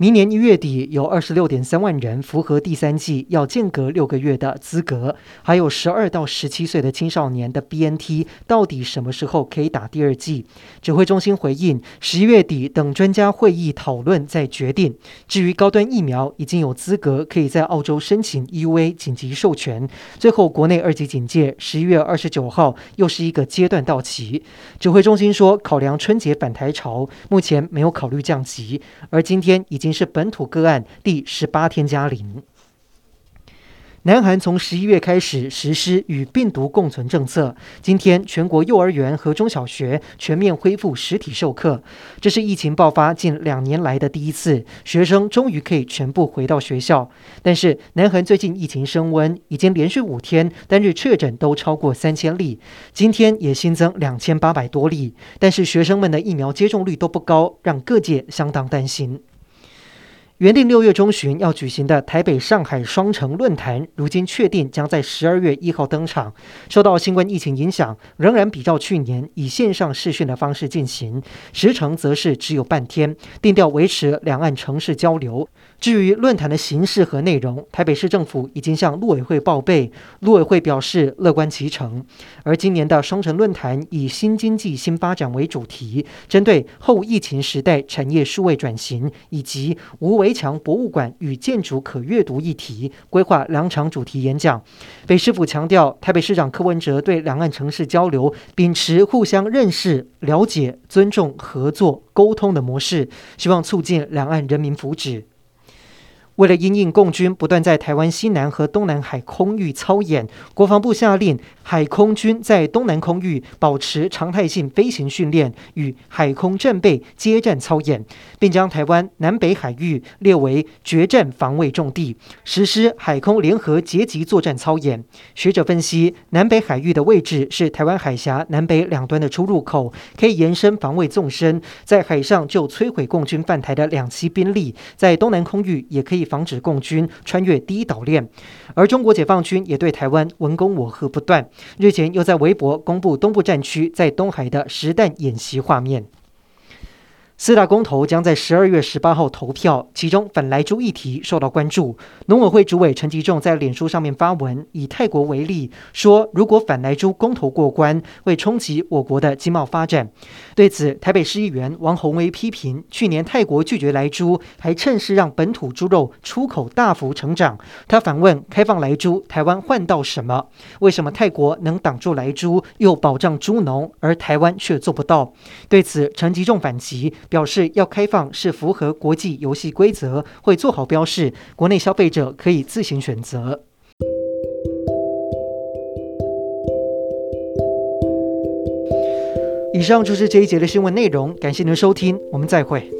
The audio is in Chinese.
明年一月底，有二十六点三万人符合第三季要间隔六个月的资格，还有十二到十七岁的青少年的 BNT 到底什么时候可以打第二季？指挥中心回应，十一月底等专家会议讨论再决定。至于高端疫苗，已经有资格可以在澳洲申请 EUA 紧急授权。最后，国内二级警戒十一月二十九号又是一个阶段到期。指挥中心说，考量春节返台潮，目前没有考虑降级。而今天已经。是本土个案第十八天加零。南韩从十一月开始实施与病毒共存政策，今天全国幼儿园和中小学全面恢复实体授课，这是疫情爆发近两年来的第一次，学生终于可以全部回到学校。但是南韩最近疫情升温，已经连续五天单日确诊都超过三千例，今天也新增两千八百多例，但是学生们的疫苗接种率都不高，让各界相当担心。原定六月中旬要举行的台北上海双城论坛，如今确定将在十二月一号登场。受到新冠疫情影响，仍然比照去年以线上试训的方式进行，时程则是只有半天，定调维持两岸城市交流。至于论坛的形式和内容，台北市政府已经向陆委会报备，陆委会表示乐观其成。而今年的双城论坛以“新经济新发展”为主题，针对后疫情时代产业数位转型以及无围墙博物馆与建筑可阅读议题，规划两场主题演讲。北市府强调，台北市长柯文哲对两岸城市交流秉持互相认识、了解、尊重、合作、沟通的模式，希望促进两岸人民福祉。为了因应共军不断在台湾西南和东南海空域操演，国防部下令海空军在东南空域保持常态性飞行训练与海空战备接战操演，并将台湾南北海域列为决战防卫重地，实施海空联合截击作战操演。学者分析，南北海域的位置是台湾海峡南北两端的出入口，可以延伸防卫纵深，在海上就摧毁共军犯台的两栖兵力，在东南空域也可以。防止共军穿越第一岛链，而中国解放军也对台湾文攻我吓不断，日前又在微博公布东部战区在东海的实弹演习画面。四大公投将在十二月十八号投票，其中反莱猪议题受到关注。农委会主委陈吉仲在脸书上面发文，以泰国为例，说如果反莱猪公投过关，会冲击我国的经贸发展。对此，台北市议员王宏威批评，去年泰国拒绝莱猪，还趁势让本土猪肉出口大幅成长。他反问：开放莱猪，台湾换到什么？为什么泰国能挡住莱猪，又保障猪农，而台湾却做不到？对此，陈吉仲反击。表示要开放是符合国际游戏规则，会做好标示，国内消费者可以自行选择。以上就是这一节的新闻内容，感谢您的收听，我们再会。